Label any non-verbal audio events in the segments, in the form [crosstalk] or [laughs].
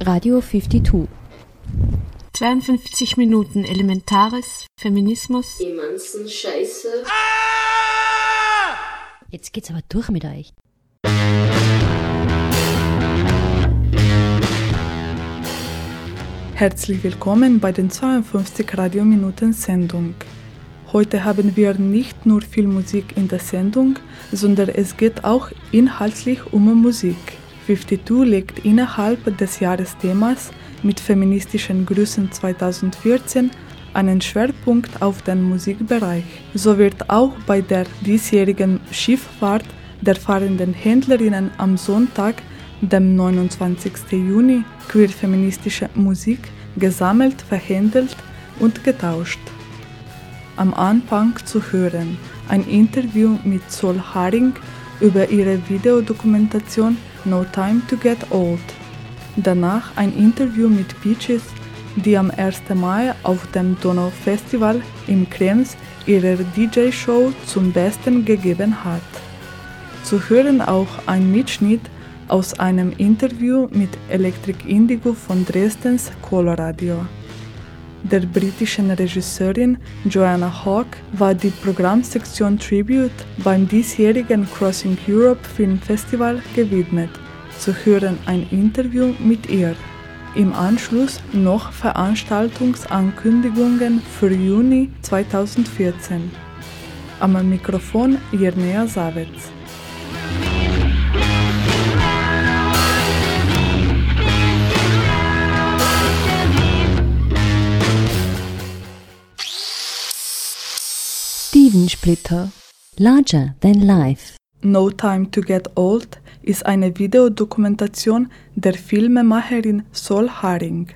Radio 52. 52 Minuten Elementares, Feminismus. Emanzen Scheiße. Jetzt geht's aber durch mit euch. Herzlich willkommen bei den 52 Radiominuten Sendung. Heute haben wir nicht nur viel Musik in der Sendung, sondern es geht auch inhaltlich um Musik. 52 legt innerhalb des Jahresthemas mit feministischen Grüßen 2014 einen Schwerpunkt auf den Musikbereich. So wird auch bei der diesjährigen Schifffahrt der fahrenden Händlerinnen am Sonntag, dem 29. Juni, queer-feministische Musik gesammelt, verhändelt und getauscht. Am Anfang zu hören ein Interview mit Sol Haring über ihre Videodokumentation No Time to Get Old. Danach ein Interview mit Peaches, die am 1. Mai auf dem Donau Festival im Krems ihre DJ-Show zum Besten gegeben hat. Zu hören auch ein Mitschnitt aus einem Interview mit Electric Indigo von Dresdens Coloradio. Der britischen Regisseurin Joanna Hawke war die Programmsektion Tribute beim diesjährigen Crossing Europe Film Festival gewidmet. Zu hören ein Interview mit ihr. Im Anschluss noch Veranstaltungsankündigungen für Juni 2014. Am Mikrofon Jirnea Savets. Stevensplitter. Larger than life. No Time to Get Old ist eine Videodokumentation der Filmemacherin Sol Haring.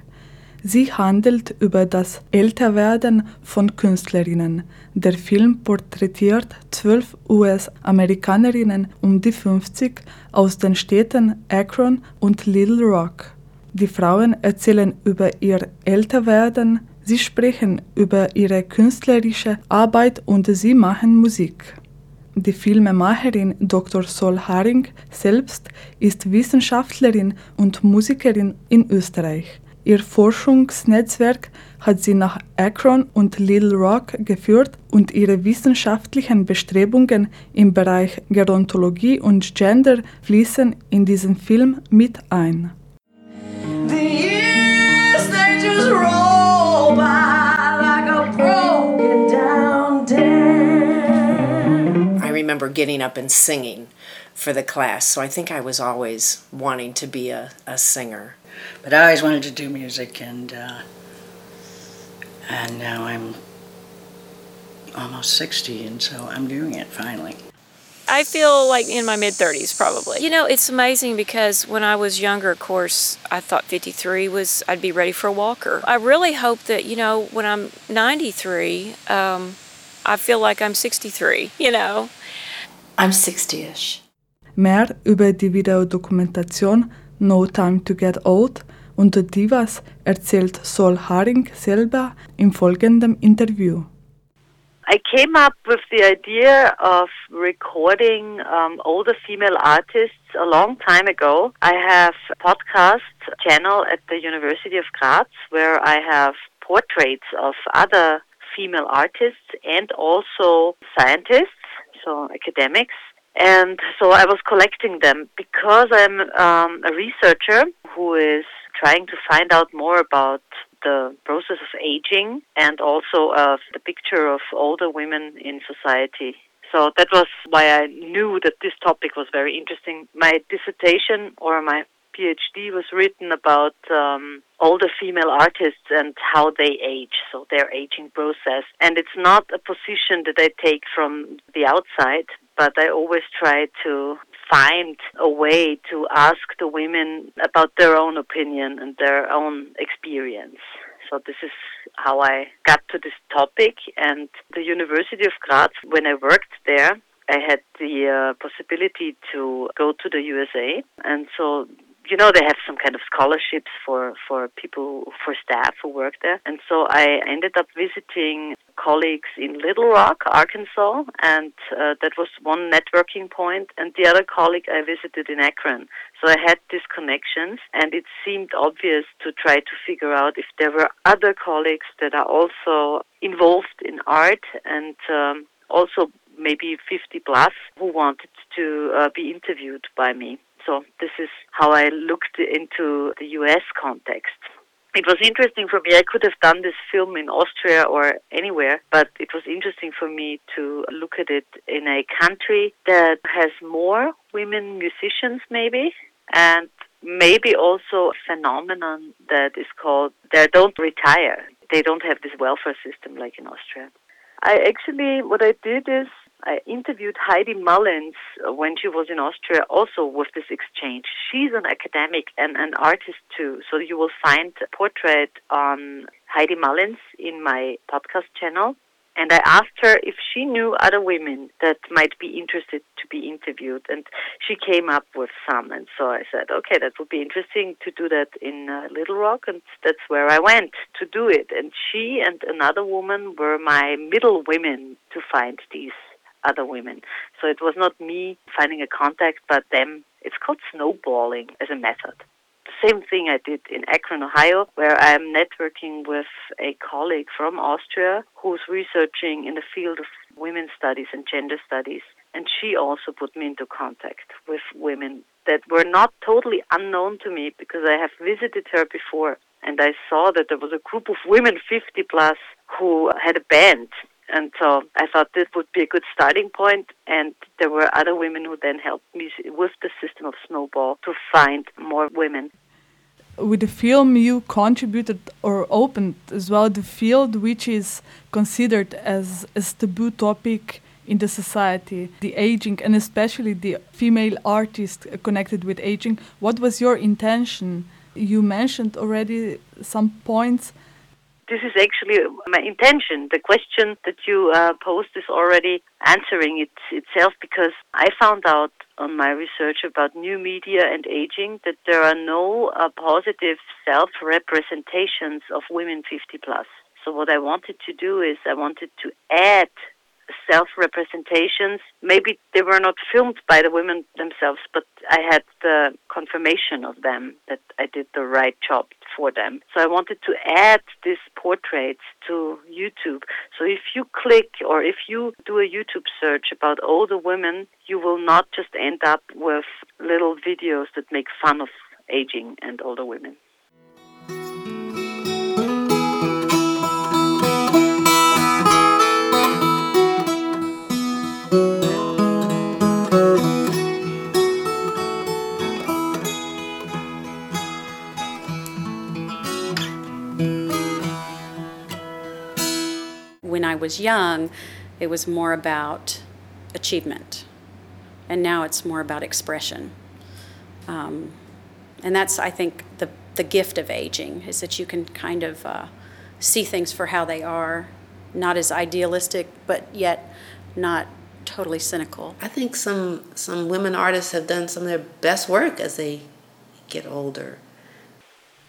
Sie handelt über das Älterwerden von Künstlerinnen. Der Film porträtiert zwölf US-Amerikanerinnen um die 50 aus den Städten Akron und Little Rock. Die Frauen erzählen über ihr Älterwerden, sie sprechen über ihre künstlerische Arbeit und sie machen Musik. Die Filmemacherin Dr. Sol Haring selbst ist Wissenschaftlerin und Musikerin in Österreich. Ihr Forschungsnetzwerk hat sie nach Akron und Little Rock geführt und ihre wissenschaftlichen Bestrebungen im Bereich Gerontologie und Gender fließen in diesen Film mit ein. The years, remember getting up and singing for the class, so I think I was always wanting to be a, a singer. But I always wanted to do music, and uh, and now I'm almost sixty, and so I'm doing it finally. I feel like in my mid 30s, probably. You know, it's amazing because when I was younger, of course, I thought 53 was, I'd be ready for a walker. I really hope that, you know, when I'm 93, um, I feel like I'm 63, you know. I'm 60-ish. Mehr über die Videodokumentation No Time to Get Old und Divas erzählt Sol Haring selber im folgenden Interview. I came up with the idea of recording um, older female artists a long time ago. I have a podcast channel at the University of Graz where I have portraits of other female artists and also scientists, so academics. And so I was collecting them because I'm um, a researcher who is trying to find out more about the process of aging and also of the picture of older women in society. So that was why I knew that this topic was very interesting. My dissertation or my PhD was written about um, older female artists and how they age, so their aging process. And it's not a position that I take from the outside, but I always try to find a way to ask the women about their own opinion and their own experience. So this is how I got to this topic. And the University of Graz, when I worked there, I had the uh, possibility to go to the USA. And so you know they have some kind of scholarships for for people for staff who work there and so i ended up visiting colleagues in Little Rock, Arkansas, and uh, that was one networking point. And the other colleague I visited in Akron. So I had these connections, and it seemed obvious to try to figure out if there were other colleagues that are also involved in art and um, also maybe 50 plus who wanted to uh, be interviewed by me. So this is how I looked into the US context. It was interesting for me. I could have done this film in Austria or anywhere, but it was interesting for me to look at it in a country that has more women musicians, maybe, and maybe also a phenomenon that is called they don't retire. They don't have this welfare system like in Austria. I actually, what I did is I interviewed Heidi Mullins when she was in Austria also with this exchange. She's an academic and an artist too. So you will find a portrait on Heidi Mullins in my podcast channel. And I asked her if she knew other women that might be interested to be interviewed. And she came up with some. And so I said, okay, that would be interesting to do that in uh, Little Rock. And that's where I went to do it. And she and another woman were my middle women to find these other women. So it was not me finding a contact, but them. It's called snowballing as a method. The same thing I did in Akron, Ohio, where I am networking with a colleague from Austria who's researching in the field of women's studies and gender studies. And she also put me into contact with women that were not totally unknown to me because I have visited her before and I saw that there was a group of women 50 plus who had a band and so I thought this would be a good starting point. and there were other women who then helped me with the system of Snowball to find more women. With the film, you contributed or opened as well the field which is considered as a taboo topic in the society, the aging, and especially the female artist connected with aging. What was your intention? You mentioned already some points this is actually my intention. The question that you uh, posed is already answering it itself because I found out on my research about new media and aging that there are no uh, positive self representations of women 50 plus. So what I wanted to do is I wanted to add self representations. Maybe they were not filmed by the women themselves, but I had the confirmation of them that I did the right job for them. So I wanted to add these portraits to YouTube. So if you click or if you do a YouTube search about older women, you will not just end up with little videos that make fun of aging and older women. I was young, it was more about achievement. And now it's more about expression. Um, and that's, I think, the, the gift of aging is that you can kind of uh, see things for how they are, not as idealistic, but yet not totally cynical. I think some some women artists have done some of their best work as they get older.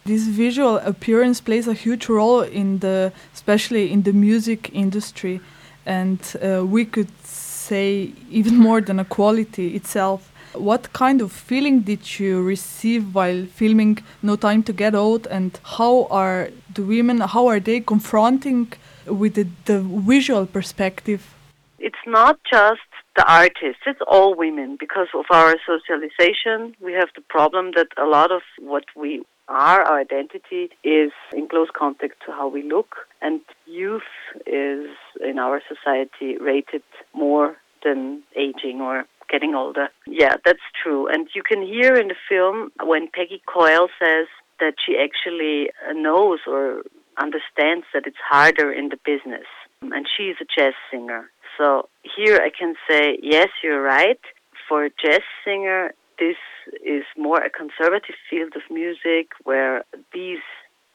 This visual appearance plays a huge role in the, especially in the music industry, and uh, we could say even more than a quality itself. What kind of feeling did you receive while filming No Time to Get Old, and how are the women? How are they confronting with the, the visual perspective? It's not just the artists, it's all women because of our socialization. We have the problem that a lot of what we are, our identity, is in close contact to how we look. And youth is, in our society, rated more than aging or getting older. Yeah, that's true. And you can hear in the film when Peggy Coyle says that she actually knows or understands that it's harder in the business. And she's a jazz singer. So here I can say, yes, you're right. For a jazz singer, this is more a conservative field of music where these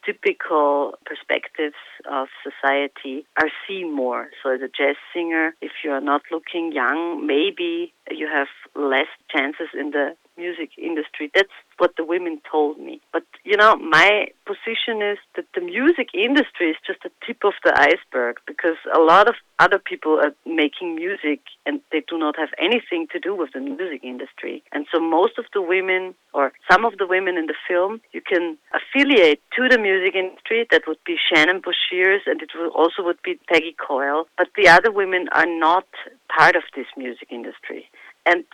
typical perspectives of society are seen more. So as a jazz singer, if you are not looking young, maybe you have less chances in the music industry. That's what the women told me. But you know, my position is that the music industry is just the tip of the iceberg because a lot of other people are making music and they do not have anything to do with the music industry. And so most of the women or some of the women in the film you can affiliate to the music industry. That would be Shannon Boshears and it will also would be Peggy Coyle. But the other women are not part of this music industry. And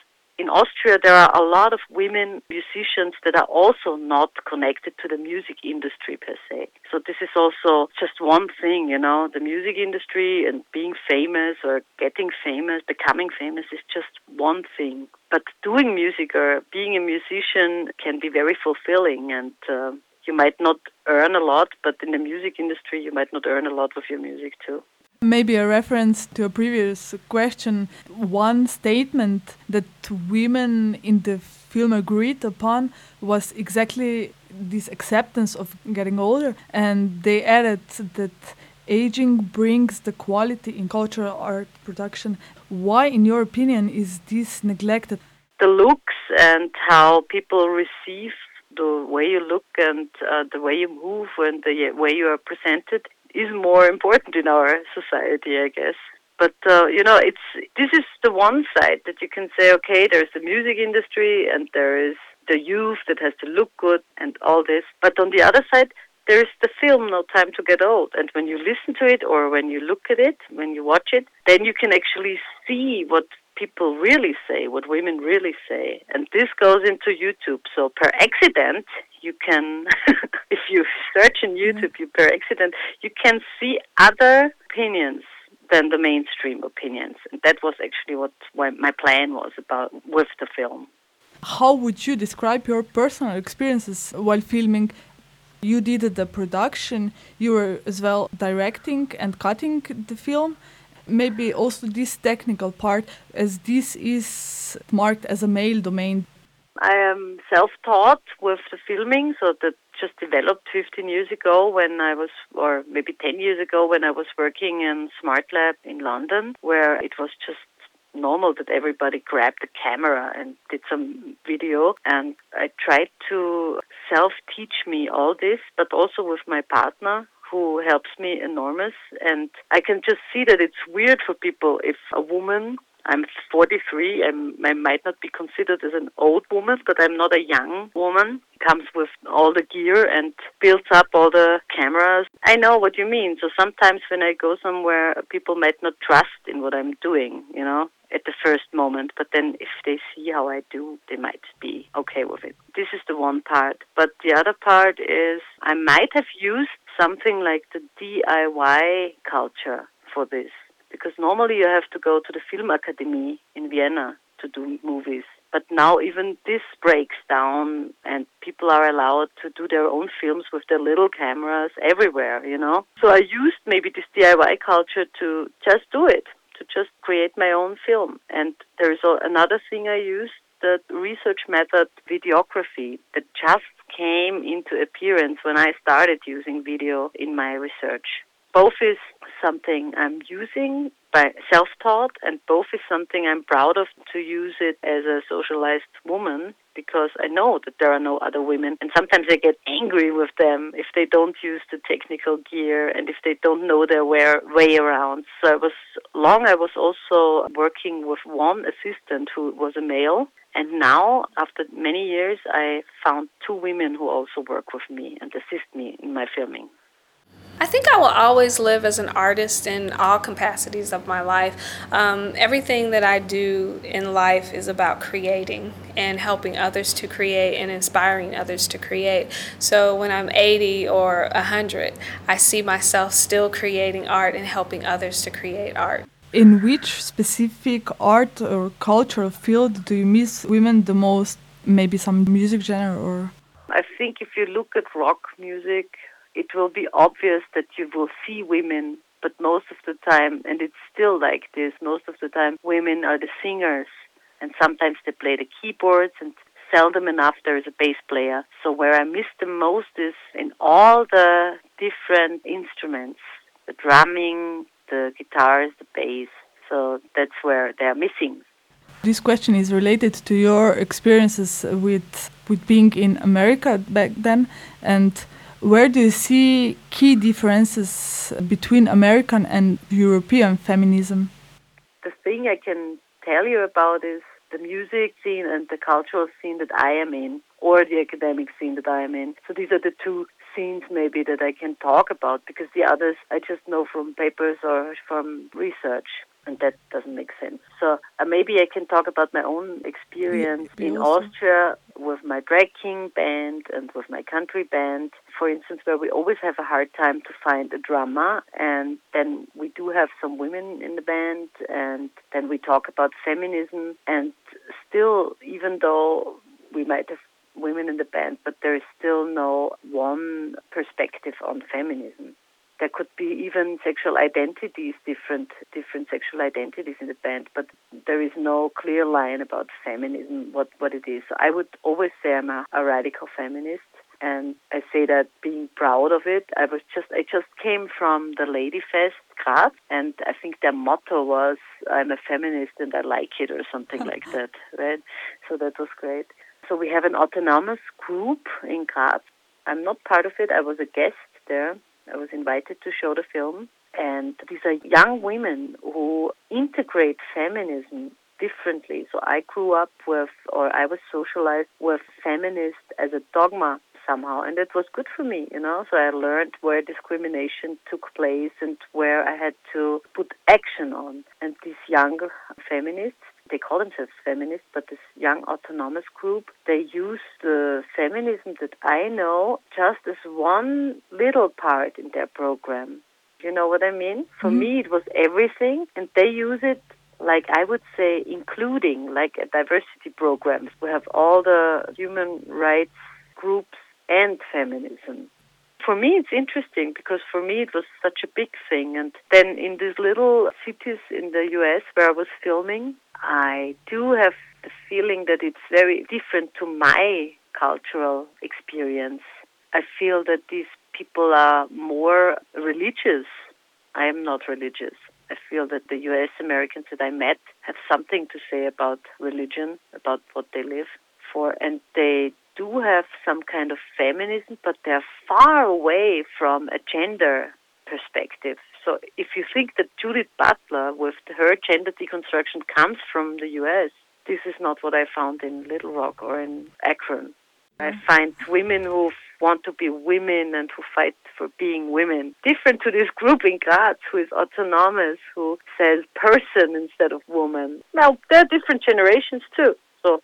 in Austria, there are a lot of women musicians that are also not connected to the music industry per se. So this is also just one thing, you know, the music industry and being famous or getting famous, becoming famous is just one thing. But doing music or being a musician can be very fulfilling and uh, you might not earn a lot, but in the music industry, you might not earn a lot with your music too. Maybe a reference to a previous question. One statement that women in the film agreed upon was exactly this acceptance of getting older, and they added that aging brings the quality in cultural art production. Why, in your opinion, is this neglected? The looks and how people receive the way you look and uh, the way you move and the way you are presented is more important in our society, I guess. But uh, you know, it's this is the one side that you can say, okay, there's the music industry and there is the youth that has to look good and all this. But on the other side, there is the film No Time to Get Old. And when you listen to it or when you look at it, when you watch it, then you can actually see what people really say, what women really say. And this goes into YouTube. So per accident, you can, [laughs] if you search in mm-hmm. YouTube, you per accident, you can see other opinions than the mainstream opinions. And that was actually what my plan was about with the film. How would you describe your personal experiences while filming? You did the production, you were as well directing and cutting the film maybe also this technical part, as this is marked as a male domain. I am self-taught with the filming, so that just developed 15 years ago when I was, or maybe 10 years ago when I was working in Smart Lab in London, where it was just normal that everybody grabbed the camera and did some video. And I tried to self teach me all this, but also with my partner who helps me enormous. And I can just see that it's weird for people if a woman I'm 43. I'm, I might not be considered as an old woman, but I'm not a young woman. Comes with all the gear and builds up all the cameras. I know what you mean. So sometimes when I go somewhere, people might not trust in what I'm doing, you know, at the first moment. But then if they see how I do, they might be okay with it. This is the one part. But the other part is I might have used something like the DIY culture for this. Because normally you have to go to the Film Academy in Vienna to do movies. But now even this breaks down and people are allowed to do their own films with their little cameras everywhere, you know. So I used maybe this DIY culture to just do it, to just create my own film. And there's another thing I used, the research method videography that just came into appearance when I started using video in my research. Both is something I'm using by self-taught and both is something I'm proud of to use it as a socialized woman because I know that there are no other women and sometimes I get angry with them if they don't use the technical gear and if they don't know their way around. So I was long I was also working with one assistant who was a male and now, after many years, I found two women who also work with me and assist me in my filming. I think I will always live as an artist in all capacities of my life. Um, everything that I do in life is about creating and helping others to create and inspiring others to create. So when I'm 80 or 100, I see myself still creating art and helping others to create art. In which specific art or cultural field do you miss women the most? Maybe some music genre or? I think if you look at rock music, it will be obvious that you will see women, but most of the time, and it's still like this, most of the time women are the singers, and sometimes they play the keyboards, and seldom enough there is a bass player. So where I miss the most is in all the different instruments, the drumming, the guitars, the bass. So that's where they're missing. This question is related to your experiences with with being in America back then, and where do you see key differences between American and European feminism? The thing I can tell you about is the music scene and the cultural scene that I am in, or the academic scene that I am in. So these are the two scenes maybe that I can talk about because the others I just know from papers or from research and that doesn't make sense. So uh, maybe I can talk about my own experience Yeah, in also. Austria with my drag king band and with my country band. For instance, where we always have a hard time to find a drummer, and then we do have some women in the band, and then we talk about feminism, and still, even though we might have women in the band, but there is still no one perspective on feminism there could be even sexual identities, different different sexual identities in the band, but there is no clear line about feminism, what, what it is. So I would always say I'm a, a radical feminist and I say that being proud of it. I was just I just came from the Lady Fest Graz and I think their motto was I'm a feminist and I like it or something like [laughs] that, right? So that was great. So we have an autonomous group in Graz. I'm not part of it. I was a guest there. I was invited to show the film, and these are young women who integrate feminism differently. So I grew up with, or I was socialized with feminist as a dogma somehow, and it was good for me, you know. So I learned where discrimination took place and where I had to put action on. And these young feminists they call themselves feminists, but this young autonomous group, they use the feminism that I know just as one little part in their program. You know what I mean? For mm-hmm. me, it was everything, and they use it like I would say, including like a diversity programs. We have all the human rights groups and feminism. For me, it's interesting because for me it was such a big thing. And then in these little cities in the US where I was filming, I do have the feeling that it's very different to my cultural experience. I feel that these people are more religious. I am not religious. I feel that the US Americans that I met have something to say about religion, about what they live for, and they do have some kind of feminism, but they're far away from a gender perspective. So if you think that Judith Butler, with her gender deconstruction, comes from the US, this is not what I found in Little Rock or in Akron. I mm. find women who want to be women and who fight for being women. Different to this group in Graz who is autonomous, who says person instead of woman. Now, there are different generations too. So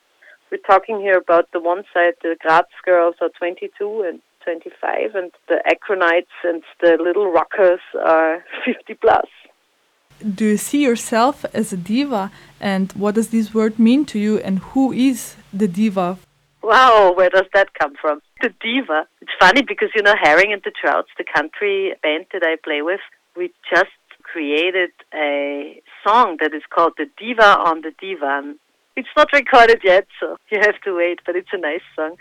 we're talking here about the one side, the Graz girls are 22 and 25, and the Akronites and the Little Rockers are [laughs] 50 plus. Do you see yourself as a diva, and what does this word mean to you, and who is the diva? Wow, where does that come from? The diva. It's funny because, you know, Herring and the Trouts, the country band that I play with, we just created a song that is called The Diva on the Divan. It's not recorded yet, so [laughs] you have to wait, but it's a nice song.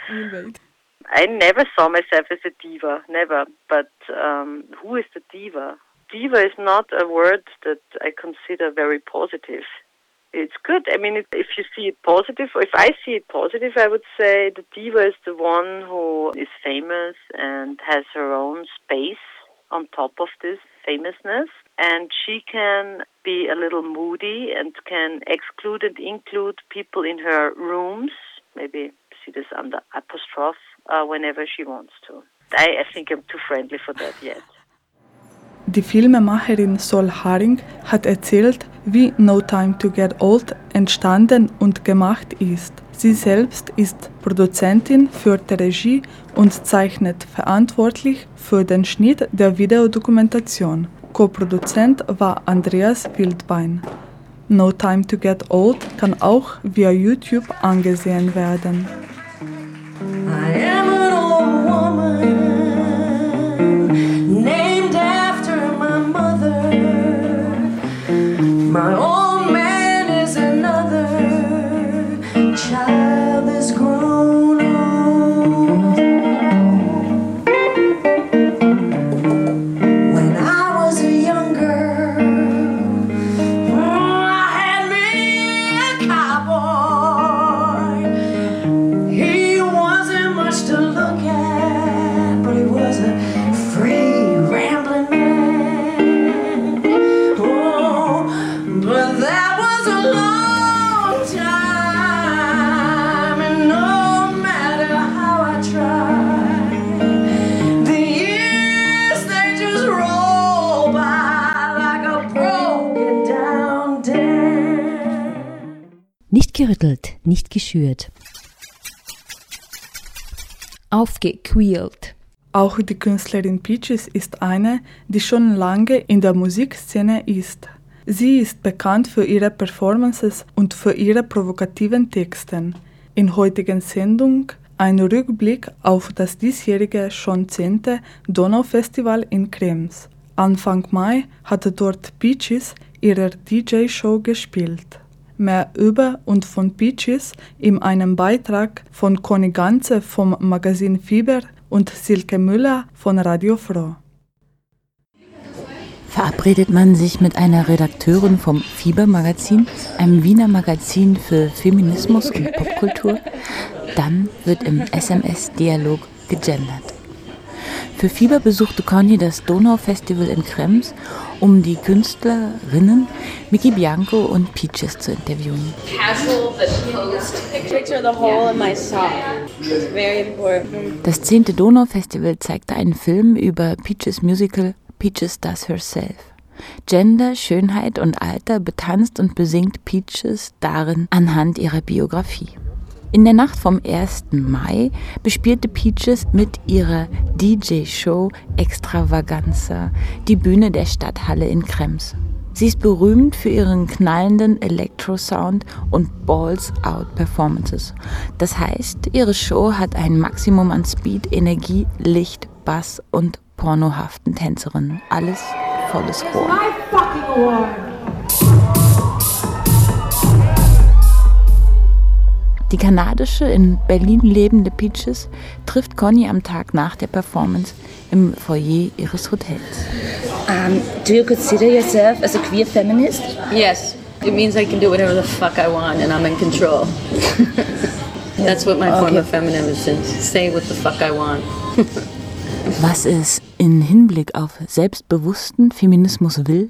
I never saw myself as a diva, never. But um, who is the diva? Diva is not a word that I consider very positive. It's good. I mean, if you see it positive, if I see it positive, I would say the diva is the one who is famous and has her own space on top of this famousness. And she can be a little moody and can exclude and include people in her rooms, maybe see this under apostrophe, uh, whenever she wants to. I, I think I'm too friendly for that yet. Die Filmemacherin Sol Haring hat erzählt, wie No Time to Get Old entstanden und gemacht ist. Sie selbst ist Produzentin für die Regie und zeichnet verantwortlich für den Schnitt der Videodokumentation. Co-Produzent war Andreas Wildbein. No Time to Get Old kann auch via YouTube angesehen werden. Gerüttelt, nicht geschürt. Aufgequält. Auch die Künstlerin Peaches ist eine, die schon lange in der Musikszene ist. Sie ist bekannt für ihre Performances und für ihre provokativen Texten. In heutigen Sendung ein Rückblick auf das diesjährige schon zehnte Donaufestival in Krems. Anfang Mai hatte dort Peaches ihre DJ-Show gespielt. Mehr über und von Peaches in einem Beitrag von Conny Ganze vom Magazin Fieber und Silke Müller von Radio Froh. Verabredet man sich mit einer Redakteurin vom Fieber-Magazin, einem Wiener Magazin für Feminismus und Popkultur, dann wird im SMS-Dialog gegendert. Für Fieber besuchte Conny das Donau-Festival in Krems, um die Künstlerinnen Miki Bianco und Peaches zu interviewen. Das zehnte Donau-Festival zeigte einen Film über Peaches Musical Peaches Does Herself. Gender, Schönheit und Alter betanzt und besingt Peaches darin anhand ihrer Biografie. In der Nacht vom 1. Mai bespielte Peaches mit ihrer DJ-Show Extravaganza die Bühne der Stadthalle in Krems. Sie ist berühmt für ihren knallenden Electro-Sound und Balls-Out-Performances. Das heißt, ihre Show hat ein Maximum an Speed, Energie, Licht, Bass und pornohaften Tänzerinnen. Alles volles Rohr. Die kanadische, in Berlin lebende Peaches trifft Conny am Tag nach der Performance im Foyer ihres Hotels. Um, do you consider yourself as a queer feminist? Yes. It means I can do whatever the fuck I want and I'm in control. [laughs] That's what my form Okay. of feminism is. Say what the fuck I want. [laughs] Was es in Hinblick auf selbstbewussten Feminismus will,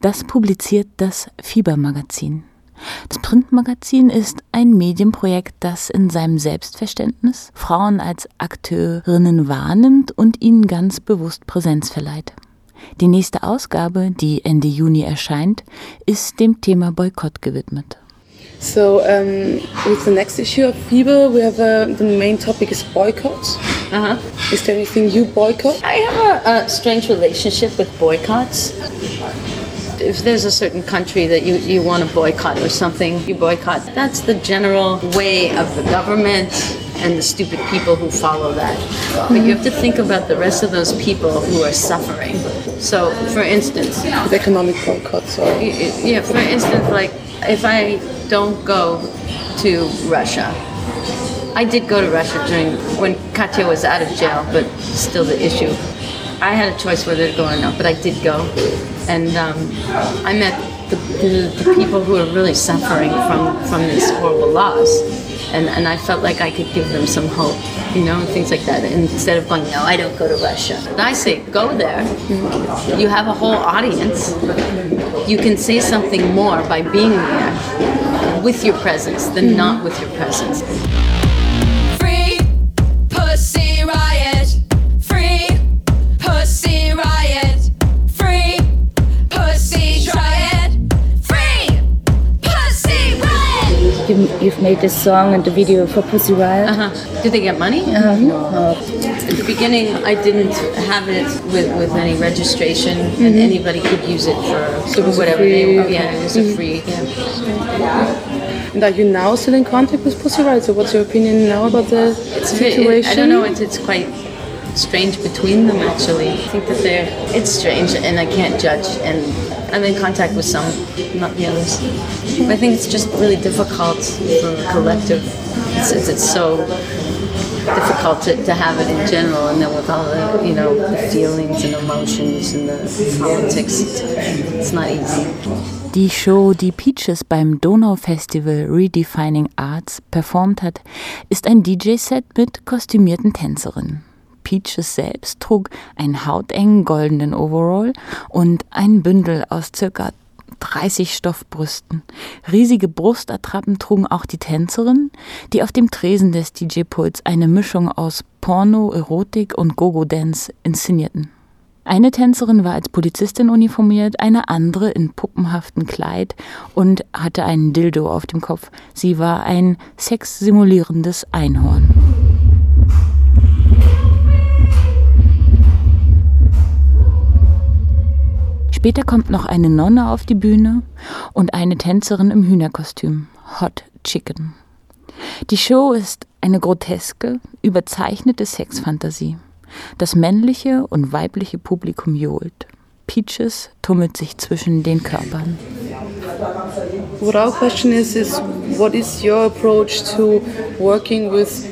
das publiziert das Fieber-Magazin. Das Printmagazin ist ein Medienprojekt, das in seinem Selbstverständnis Frauen als Akteurinnen wahrnimmt und ihnen ganz bewusst Präsenz verleiht. Die nächste Ausgabe, die Ende Juni erscheint, ist dem Thema Boykott gewidmet. So um, with the next issue of Fever, we have uh, the main topic is boycotts. Uh-huh. Is there anything you boycott? I have a, a strange relationship with boycotts. If there's a certain country that you, you want to boycott or something, you boycott. That's the general way of the government and the stupid people who follow that. But you have to think about the rest of those people who are suffering. So, for instance, With economic boycotts or Yeah, for instance, like if I don't go to Russia, I did go to Russia during when Katya was out of jail, but still the issue. I had a choice whether to go or not, but I did go, and um, I met the, the, the people who are really suffering from from these horrible loss, and and I felt like I could give them some hope, you know, and things like that. Instead of going, no, I don't go to Russia. I say, go there. You have a whole audience. You can say something more by being there with your presence than not with your presence. You've made this song and the video for Pussy Riot. Uh-huh. Did they get money? Uh, No. At the beginning, I didn't have it with, with any registration, and Mhm. anybody could use it for So it whatever they Yeah, it was a Mhm. free. Yeah. And are you now still in contact with Pussy Riot? So what's your opinion now about the It's a bit- situation? I don't know. It's, it's quite strange between them actually. I think that they're. It's strange, and I can't judge. And I'm in contact with some, not the others. I think it's just really difficult for a collective. It's, it's, so difficult to, to have it in general, and then with all the you know the feelings and emotions and the politics, it's, not easy. Die Show, die Peaches beim Donau-Festival Redefining Arts performt hat, ist ein DJ-Set mit kostümierten Tänzerinnen. Peaches selbst trug einen hautengen goldenen Overall und ein Bündel aus circa 30 Stoffbrüsten. Riesige Brustattrappen trugen auch die Tänzerinnen, die auf dem Tresen des DJ-Puls eine Mischung aus Porno, Erotik und Gogo-Dance inszenierten. Eine Tänzerin war als Polizistin uniformiert, eine andere in puppenhaftem Kleid und hatte einen Dildo auf dem Kopf. Sie war ein sexsimulierendes Einhorn. Später kommt noch eine Nonne auf die Bühne und eine Tänzerin im Hühnerkostüm, Hot Chicken. Die Show ist eine groteske, überzeichnete Sexfantasie. Das männliche und weibliche Publikum johlt. Peaches tummelt sich zwischen den Körpern. What our question is is what is your approach to working with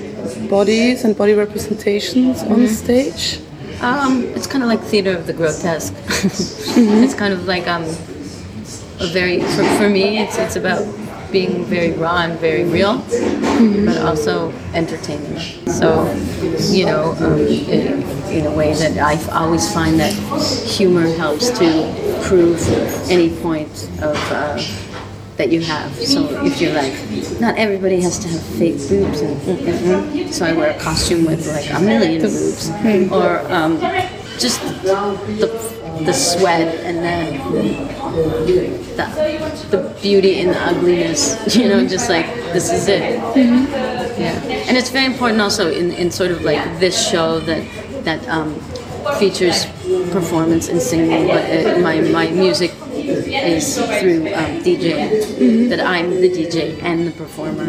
bodies and body representations on Mhm. stage? Um, it's kind of like theater of the grotesque. It's kind of like um, a very for, for me. It's it's about being very raw and very real, but also entertaining. So, you know, um, in, in a way that I always find that humor helps to prove any point of. Uh, that you have. So if you're like, not everybody has to have fake boobs, and, mm, mm, mm. so I wear a costume with like a million boobs, or um, just the, the sweat and then the, the beauty and the ugliness. [laughs] You know, just like this is it. Yeah, and it's very important also in, in sort of like this show that that um, features performance and singing, but uh, my my music is through um, DJing. That I'm the DJ and the performer.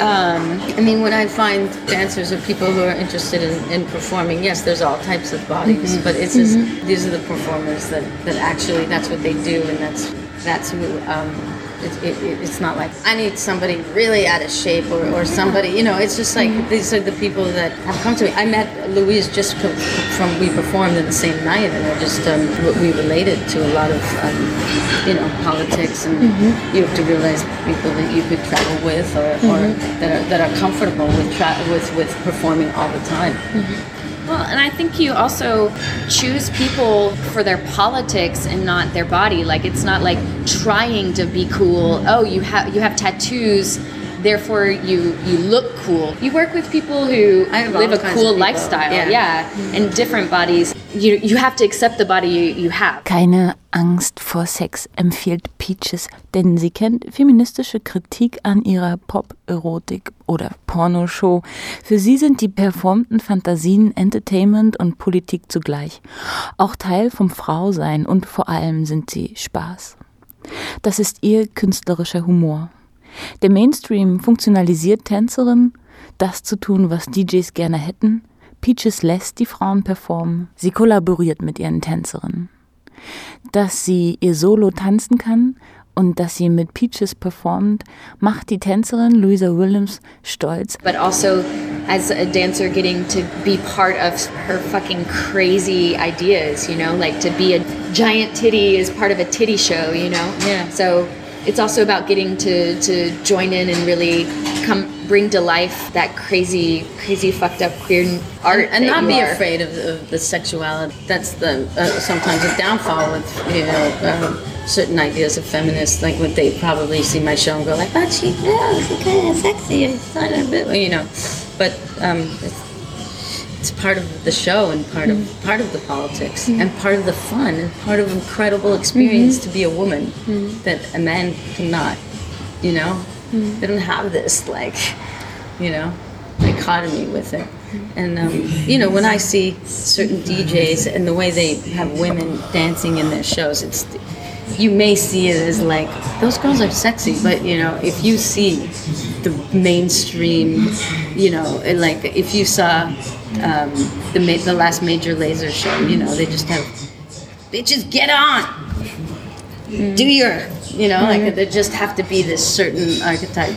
Um, I mean, when I find dancers or people who are interested in, in performing, yes, there's all types of bodies, Mhm. but it's just Mhm. these are the performers that, that actually that's what they do, and that's that's who. Um, it, it, it- it's not like I need somebody really out of shape or, or somebody, you know. It's just like these are the people that have come to me. I met Louise just from we performed in the same night, and I just um, we related to a lot of um, you know politics, and Mhm. you have to realize people that you could travel with or, or Mhm. that are that are comfortable with tra- with with performing all the time. Well, and I think you also choose people for their politics and not their body. Like it's not like trying to be cool. Oh, you have you have tattoos, therefore you you look cool. You work with people who live a cool lifestyle. Yeah. Yeah. and different bodies. You you have to accept the body you, you have. Keine Angst vor Sex empfiehlt Peaches, denn sie kennt feministische Kritik an ihrer Pop-Erotik oder Pornoshow. Für sie sind die performten Fantasien Entertainment und Politik zugleich. Auch Teil vom Frausein und vor allem sind sie Spaß. Das ist ihr künstlerischer Humor. Der Mainstream funktionalisiert Tänzerinnen, das zu tun, was DJs gerne hätten. Peaches lässt die Frauen performen. Sie kollaboriert mit ihren Tänzerinnen. Dass sie ihr Solo tanzen kann und dass sie mit Peaches performt, macht die Tänzerin Louisa Williams stolz. But also as a dancer getting to be part of her fucking crazy ideas, you know, like to be a giant titty is part of a titty show, you know? Yeah. So it's also about getting to, to join in and really come bring to life that crazy, crazy fucked up queer art. and that not be are. afraid of, of the sexuality. That's the uh, sometimes a downfall with you know um, certain ideas of feminists. Like when they probably see my show and go like, "But she, yeah, she's kind of sexy, it's not a bit," you know. But um, it's, part of the show and part of mm-hmm. part of the politics mm-hmm. and part of the fun and part of incredible experience mm-hmm. to be a woman that a man cannot. You know, they don't have this like, you know, dichotomy with it. And um, you know, when I see certain DJs and the way they have women dancing in their shows, it's you may see it as like those girls are sexy, but you know, if you see the mainstream, you know, like if you saw um, the ma- the last major laser show, you know, they just have bitches get on, do your, you know, like they just have to be this certain archetype.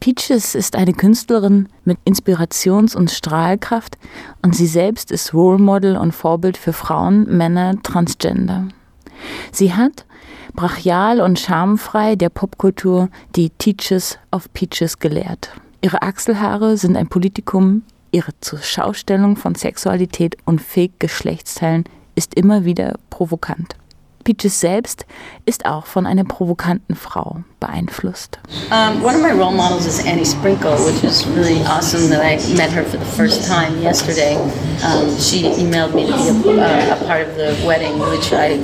Peaches ist eine Künstlerin mit Inspirations- und Strahlkraft und sie selbst ist Role Model und Vorbild für Frauen, Männer, Transgender. Sie hat brachial und schamfrei der Popkultur die Teaches of Peaches gelehrt. Ihre Achselhaare sind ein Politikum, ihre Zurschaustellung von Sexualität und Fake-Geschlechtsteilen ist immer wieder provokant. Peaches selbst ist auch von einer provokanten Frau beeinflusst. Um, one of my role models is Annie Sprinkle, which is really awesome that I met her for the first time yesterday. Um, she emailed me to be a, uh, a, part of the wedding, which I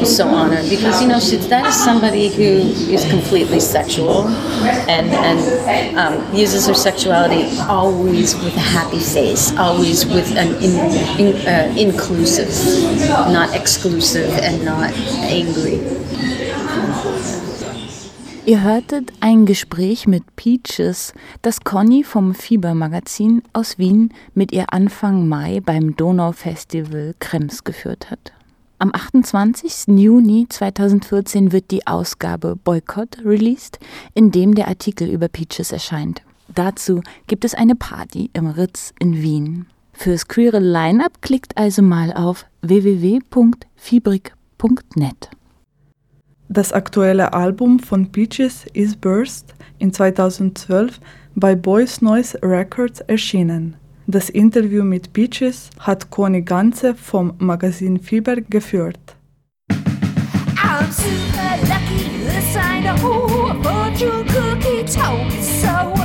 was so honored because, you know, she, that is somebody who is completely sexual and, and um, uses her sexuality always with a happy face, always with an in, in, uh, inclusive, not exclusive and not angry. Ihr hörtet ein Gespräch mit Peaches, das Conny vom Fiebermagazin aus Wien mit ihr Anfang Mai beim Donaufestival Krems geführt hat. Am 28. Juni 2014 wird die Ausgabe Boykott released, in dem der Artikel über Peaches erscheint. Dazu gibt es eine Party im Ritz in Wien. Fürs queere Line-up klickt also mal auf www.fibrik.net. Das aktuelle Album von Peaches is Burst in 2012 bei Boys Noise Records erschienen. Das Interview mit Peaches hat Conny Ganze vom Magazin Fieber geführt. I'm super lucky, this I know. A fortune cookie told me so.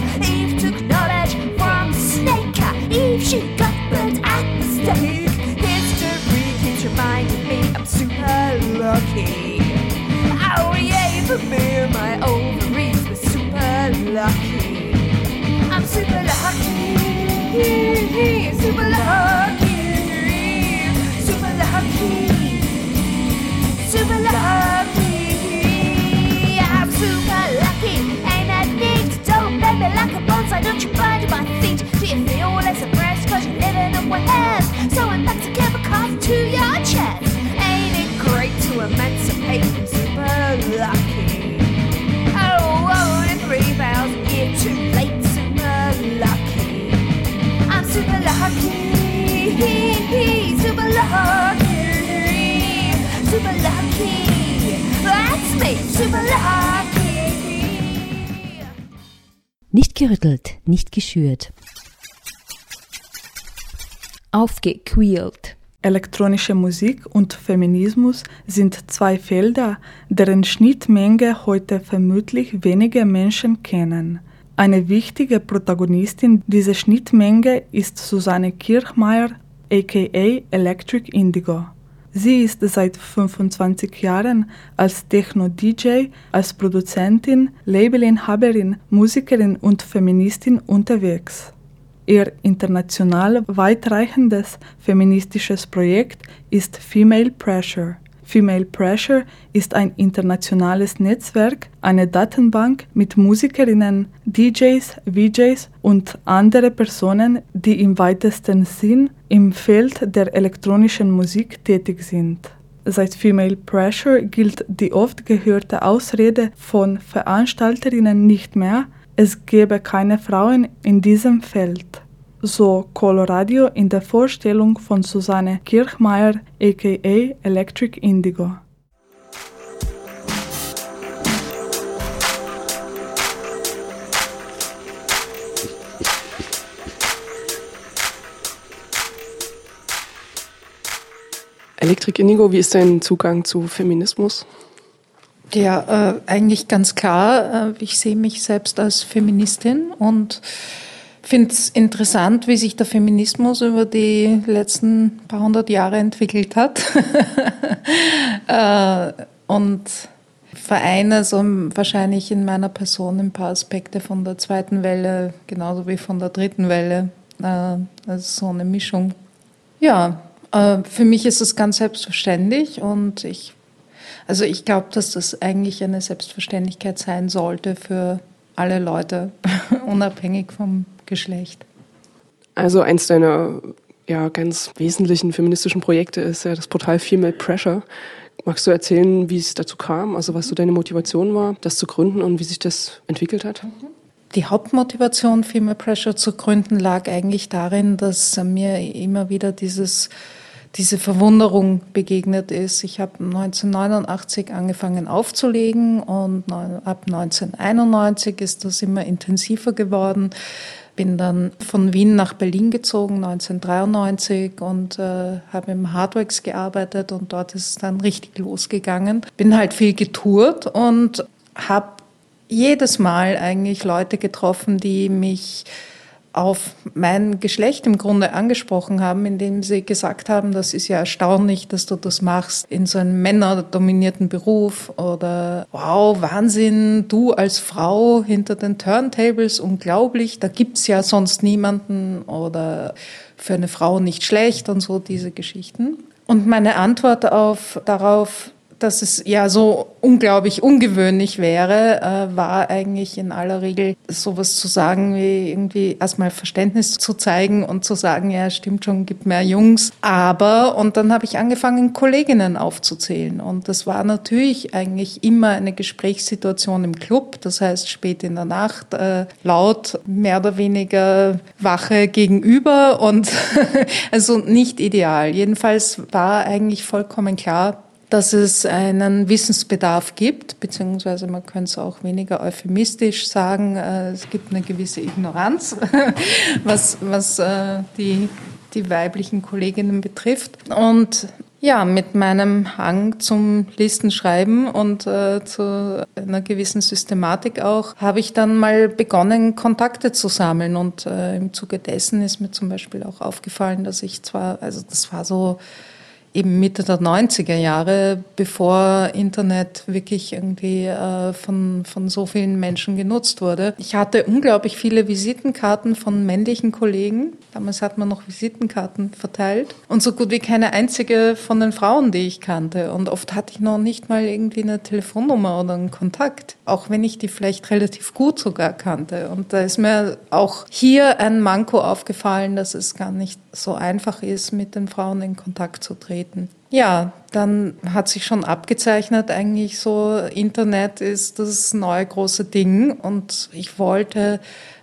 Super lucky. Oh, yay for me my ovaries were super lucky. I'm super lucky. Super lucky. Super lucky. Super lucky. I'm super lucky. Ain't that neat? Don't bend me like a bonsai. Don't you bind my feet. Do you feel less oppressed? Cause you're living in warehouse. So I'm back to chemicals to your Gerüttelt, nicht geschürt. Aufgequält. Elektronische Musik und Feminismus sind zwei Felder, deren Schnittmenge heute vermutlich wenige Menschen kennen. Eine wichtige Protagonistin dieser Schnittmenge ist Susanne Kirchmeier, aka Electric Indigo. Sie ist seit 25 Jahren als Techno-DJ, als Produzentin, Labelinhaberin, Musikerin und Feministin unterwegs. Ihr international weitreichendes feministisches Projekt ist Female Pressure. Female Pressure ist ein internationales Netzwerk, eine Datenbank mit Musikerinnen, DJs, VJs und andere Personen, die im weitesten Sinn im Feld der elektronischen Musik tätig sind. Seit Female Pressure gilt die oft gehörte Ausrede von Veranstalterinnen nicht mehr, es gebe keine Frauen in diesem Feld. So Coloradio in der Vorstellung von Susanne Kirchmeier aka Electric Indigo. Electric Indigo, wie ist dein Zugang zu Feminismus? Ja, äh, eigentlich ganz klar. Äh, ich sehe mich selbst als Feministin und finde es interessant, wie sich der Feminismus über die letzten paar hundert Jahre entwickelt hat. [laughs] äh, und vereine so wahrscheinlich in meiner Person ein paar Aspekte von der zweiten Welle, genauso wie von der dritten Welle. Äh, also so eine Mischung. Ja, äh, für mich ist es ganz selbstverständlich und ich, also ich glaube, dass das eigentlich eine Selbstverständlichkeit sein sollte für alle Leute, [laughs] unabhängig vom Geschlecht. Also eins deiner ja, ganz wesentlichen feministischen Projekte ist ja das Portal Female Pressure. Magst du erzählen, wie es dazu kam, also was so deine Motivation war, das zu gründen und wie sich das entwickelt hat? Die Hauptmotivation, Female Pressure zu gründen, lag eigentlich darin, dass mir immer wieder dieses diese Verwunderung begegnet ist. Ich habe 1989 angefangen aufzulegen und ab 1991 ist das immer intensiver geworden. Bin dann von Wien nach Berlin gezogen 1993 und äh, habe im Hardworks gearbeitet und dort ist es dann richtig losgegangen. Bin halt viel getourt und habe jedes Mal eigentlich Leute getroffen, die mich auf mein Geschlecht im Grunde angesprochen haben, indem sie gesagt haben, das ist ja erstaunlich, dass du das machst in so einem männerdominierten Beruf oder wow, Wahnsinn, du als Frau hinter den Turntables, unglaublich, da gibt's ja sonst niemanden oder für eine Frau nicht schlecht und so diese Geschichten. Und meine Antwort auf, darauf dass es ja so unglaublich ungewöhnlich wäre, äh, war eigentlich in aller Regel sowas zu sagen, wie irgendwie erstmal Verständnis zu zeigen und zu sagen, ja, stimmt schon, gibt mehr Jungs. Aber, und dann habe ich angefangen, Kolleginnen aufzuzählen. Und das war natürlich eigentlich immer eine Gesprächssituation im Club, das heißt spät in der Nacht, äh, laut, mehr oder weniger Wache gegenüber und [laughs] also nicht ideal. Jedenfalls war eigentlich vollkommen klar, dass es einen Wissensbedarf gibt, beziehungsweise man könnte es auch weniger euphemistisch sagen, äh, es gibt eine gewisse Ignoranz, [laughs] was, was äh, die, die weiblichen Kolleginnen betrifft. Und ja, mit meinem Hang zum Listenschreiben und äh, zu einer gewissen Systematik auch, habe ich dann mal begonnen, Kontakte zu sammeln. Und im Zuge dessen ist mir zum Beispiel auch aufgefallen, dass ich zwar, also das war so eben Mitte der 90er Jahre, bevor Internet wirklich irgendwie äh, von, von so vielen Menschen genutzt wurde. Ich hatte unglaublich viele Visitenkarten von männlichen Kollegen. Damals hat man noch Visitenkarten verteilt. Und so gut wie keine einzige von den Frauen, die ich kannte. Und oft hatte ich noch nicht mal irgendwie eine Telefonnummer oder einen Kontakt. Auch wenn ich die vielleicht relativ gut sogar kannte. Und da ist mir auch hier ein Manko aufgefallen, dass es gar nicht so einfach ist, mit den Frauen in Kontakt zu treten treten. Ja, dann hat sich schon abgezeichnet, eigentlich so, Internet ist das neue große Ding und ich wollte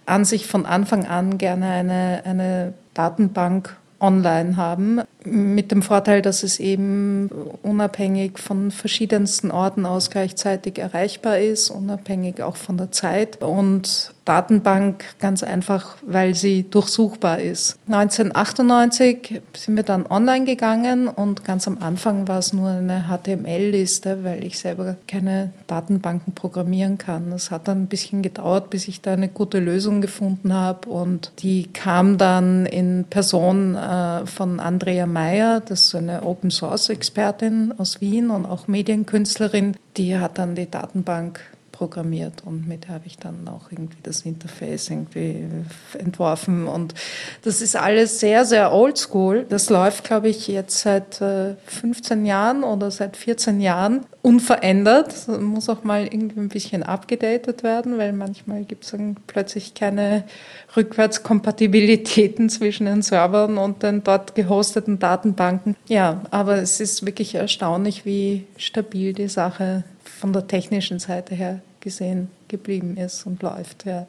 an sich von Anfang an gerne eine, eine Datenbank online haben, mit dem Vorteil, dass es eben unabhängig von verschiedensten Orten aus gleichzeitig erreichbar ist, unabhängig auch von der Zeit und Datenbank ganz einfach, weil sie durchsuchbar ist. 1998 sind wir dann online gegangen und ganz am Anfang war es nur eine HTML-Liste, weil ich selber keine Datenbanken programmieren kann. Es hat dann ein bisschen gedauert, bis ich da eine gute Lösung gefunden habe und die kam dann in Person äh, von Andrea Meyer, das ist eine Open Source Expertin aus Wien und auch Medienkünstlerin, die hat dann die Datenbank programmiert und mit habe ich dann auch irgendwie das Interface irgendwie entworfen und das ist alles sehr, sehr oldschool. Das läuft, glaube ich, jetzt seit 15 äh, Jahren oder seit 14 Jahren unverändert. Muss auch mal irgendwie ein bisschen abgedatet werden, weil manchmal gibt es dann plötzlich keine Rückwärtskompatibilitäten zwischen den Servern und den dort gehosteten Datenbanken. Ja, aber es ist wirklich erstaunlich, wie stabil die Sache von der technischen Seite her gesehen geblieben ist und läuft. Ja.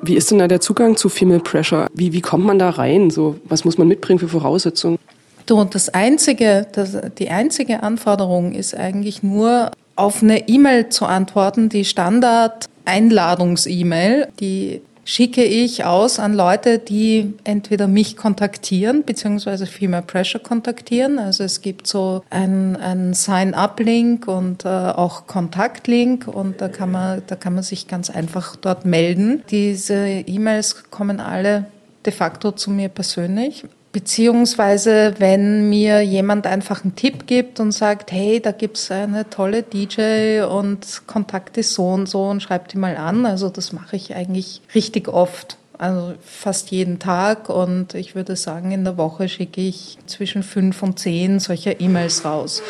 Wie ist denn da der Zugang zu Female Pressure? Wie, wie kommt man da rein? So, was muss man mitbringen für Voraussetzungen? Du, das einzige, das, die einzige Anforderung ist eigentlich nur, auf eine E-Mail zu antworten, die Standard-Einladungs-E-Mail, die schicke ich aus an Leute, die entweder mich kontaktieren, beziehungsweise Female Pressure kontaktieren. Also es gibt so einen, Sign-up-Link und äh, auch Kontakt-Link und da kann man, da kann man sich ganz einfach dort melden. Diese E-Mails kommen alle de facto zu mir persönlich. Beziehungsweise, wenn mir jemand einfach einen Tipp gibt und sagt, hey, da gibt's eine tolle DJ und Kontakt ist so und so und schreibt die mal an. Also das mache ich eigentlich richtig oft. Also fast jeden Tag und ich würde sagen, in der Woche schicke ich zwischen fünf und zehn solcher E-Mails raus.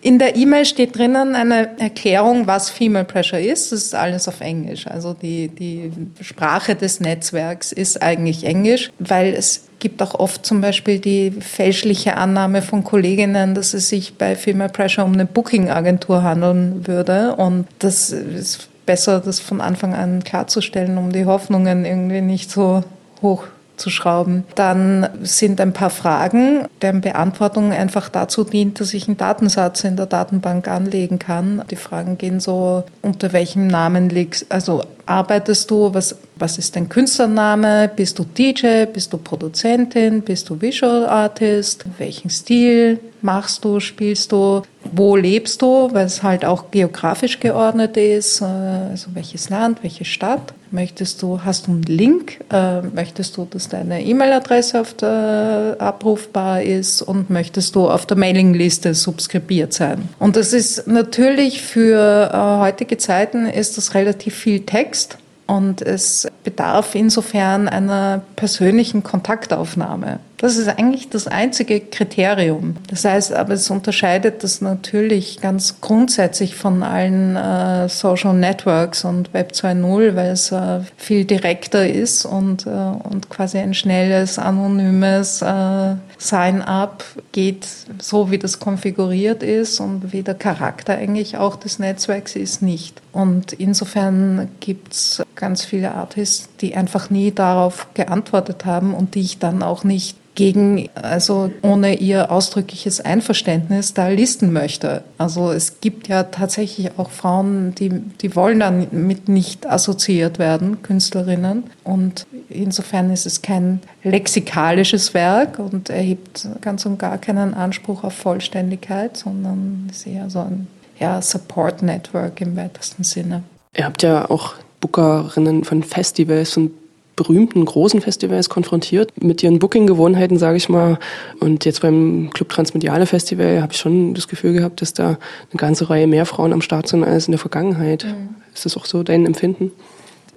In der E-Mail steht drinnen eine Erklärung, was Female Pressure ist. Das ist alles auf Englisch. Also die, die Sprache des Netzwerks ist eigentlich Englisch, weil es gibt auch oft zum Beispiel die fälschliche Annahme von Kolleginnen, dass es sich bei Female Pressure um eine Booking-Agentur handeln würde. Und das ist besser, das von Anfang an klarzustellen, um die Hoffnungen irgendwie nicht so hoch zu schrauben. Dann sind ein paar Fragen, deren Beantwortung einfach dazu dient, dass ich einen Datensatz in der Datenbank anlegen kann. Die Fragen gehen so, unter welchem Namen liegst, also arbeitest du, was, was ist dein Künstlername, bist du DJ, bist du Produzentin, bist du Visual Artist, welchen Stil machst du, spielst du, wo lebst du, weil es halt auch geografisch geordnet ist, äh, also welches Land, welche Stadt. Möchtest du, hast du einen Link? Äh, möchtest du, dass deine E-Mail-Adresse der, abrufbar ist? Und möchtest du auf der Mailingliste subskribiert sein? Und das ist natürlich für äh, heutige Zeiten ist das relativ viel Text. Und es bedarf insofern einer persönlichen Kontaktaufnahme. Das ist eigentlich das einzige Kriterium. Das heißt, aber es unterscheidet das natürlich ganz grundsätzlich von allen äh, Social Networks und Web 2.0, weil es äh, viel direkter ist und, äh, und quasi ein schnelles, anonymes äh, Sign-up geht so, wie das konfiguriert ist und wie der Charakter eigentlich auch des Netzwerks ist, nicht. Und insofern gibt es ganz viele Artists, die einfach nie darauf geantwortet haben und die ich dann auch nicht gegen, also ohne ihr ausdrückliches Einverständnis da listen möchte. Also es gibt ja tatsächlich auch Frauen, die, die wollen dann mit nicht assoziiert werden, Künstlerinnen. Und insofern ist es kein lexikalisches Werk und erhebt ganz und gar keinen Anspruch auf Vollständigkeit, sondern ist eher so ein ja, Support Network im weitesten Sinne. Ihr habt ja auch Bookerinnen von Festivals und berühmten großen Festivals konfrontiert mit ihren Booking-Gewohnheiten, sage ich mal. Und jetzt beim Club Transmediale Festival habe ich schon das Gefühl gehabt, dass da eine ganze Reihe mehr Frauen am Start sind als in der Vergangenheit. Mhm. Ist das auch so dein Empfinden?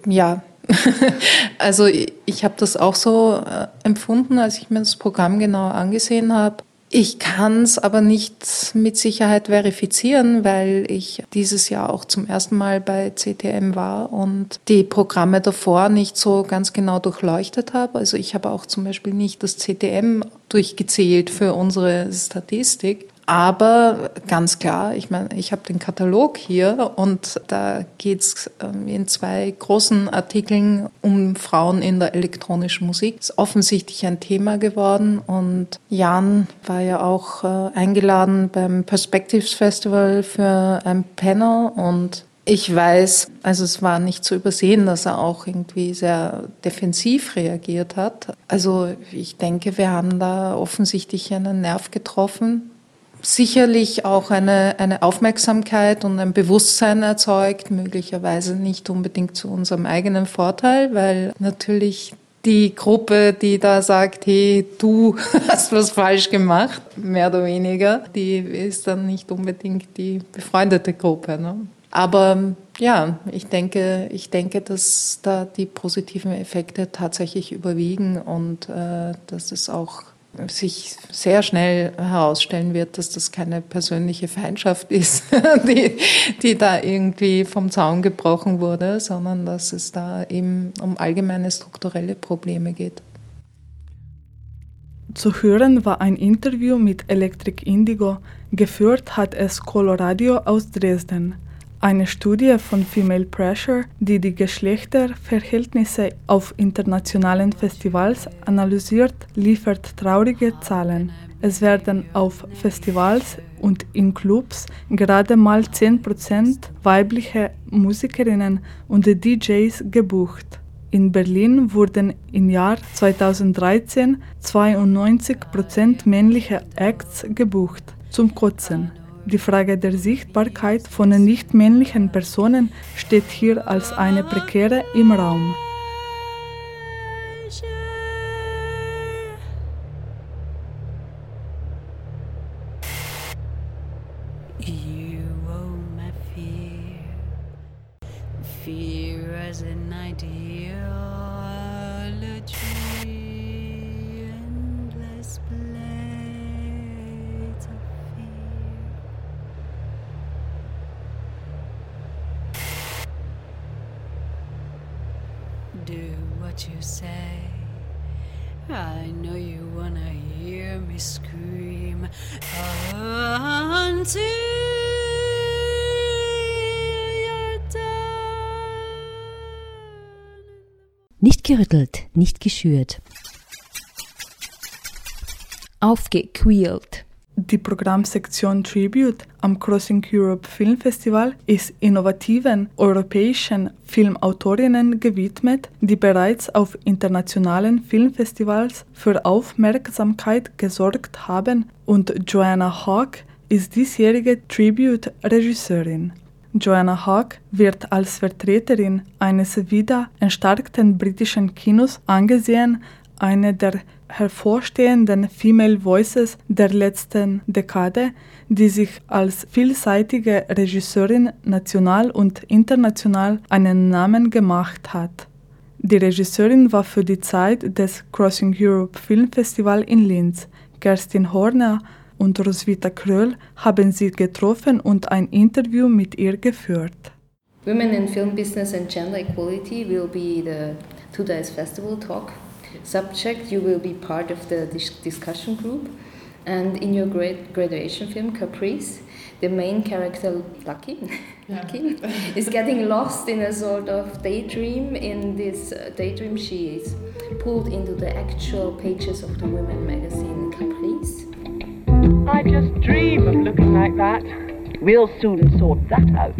Ja. [laughs] also ich, habe das auch so äh, empfunden, als ich mir das Programm genau angesehen habe. Ich kann es aber nicht mit Sicherheit verifizieren, weil ich dieses Jahr auch zum ersten Mal bei CTM war und die Programme davor nicht so ganz genau durchleuchtet habe. Also ich habe auch zum Beispiel nicht das CTM durchgezählt für unsere Statistik. Aber ganz klar, ich meine, ich habe den Katalog hier und da geht es ähm, in zwei großen Artikeln um Frauen in der elektronischen Musik. Ist offensichtlich ein Thema geworden und Jan war ja auch äh, eingeladen beim Perspectives Festival für ein Panel und ich weiß, also es war nicht zu übersehen, dass er auch irgendwie sehr defensiv reagiert hat. Also ich denke, wir haben da offensichtlich einen Nerv getroffen, sicherlich auch eine, eine Aufmerksamkeit und ein Bewusstsein erzeugt, möglicherweise nicht unbedingt zu unserem eigenen Vorteil, weil natürlich die Gruppe, die da sagt, hey, du [laughs] hast was falsch gemacht, mehr oder weniger, die ist dann nicht unbedingt die befreundete Gruppe. Ne? Aber ja, ich denke, ich denke, dass da die positiven Effekte tatsächlich überwiegen und äh, dass es auch sich sehr schnell herausstellen wird, dass das keine persönliche Feindschaft ist, [laughs] die, die da irgendwie vom Zaun gebrochen wurde, sondern dass es da eben um allgemeine strukturelle Probleme geht. Zu hören war ein Interview mit Electric Indigo, geführt hat es Coloradio aus Dresden. Eine Studie von Female Pressure, die die Geschlechterverhältnisse auf internationalen Festivals analysiert, liefert traurige Zahlen. Es werden auf Festivals und in Clubs gerade mal 10% weibliche Musikerinnen und DJs gebucht. In Berlin wurden im Jahr 2013 92% männliche Acts gebucht. Zum Kotzen. Die Frage der Sichtbarkeit von nichtmännlichen Personen steht hier als eine prekäre im Raum. Nicht gerüttelt, nicht geschürt. Aufgequält. Die Programmsektion Tribute am Crossing Europe Film Festival ist innovativen europäischen Filmautorinnen gewidmet, die bereits auf internationalen Filmfestivals für Aufmerksamkeit gesorgt haben und Joanna Hawke ist diesjährige Tribute-Regisseurin. Joanna Hawke wird als Vertreterin eines wieder erstarkten britischen Kinos angesehen, eine der hervorstehenden Female Voices der letzten Dekade, die sich als vielseitige Regisseurin national und international einen Namen gemacht hat. Die Regisseurin war für die Zeit des Crossing Europe Film Festival in Linz. Kerstin Horner und Roswitha Kröll haben sie getroffen und ein Interview mit ihr geführt. Women in Film Business and Gender Equality will be the today's festival talk subject. You will be part of the dis discussion group. And in your grad graduation film, Caprice, the main character, Lucky, [laughs] Lucky is getting lost in a sort of daydream. In this uh, daydream, she is pulled into the actual pages of the women magazine, Caprice. I just dream of looking like that. We'll soon sort that out.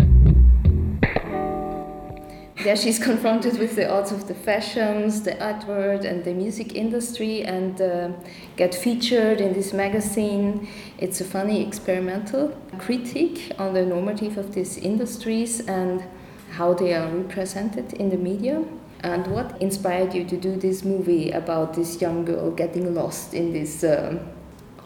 There she's confronted with the odds of the fashions, the art world, and the music industry, and uh, get featured in this magazine. It's a funny experimental critique on the normative of these industries and how they are represented in the media. And what inspired you to do this movie about this young girl getting lost in this um,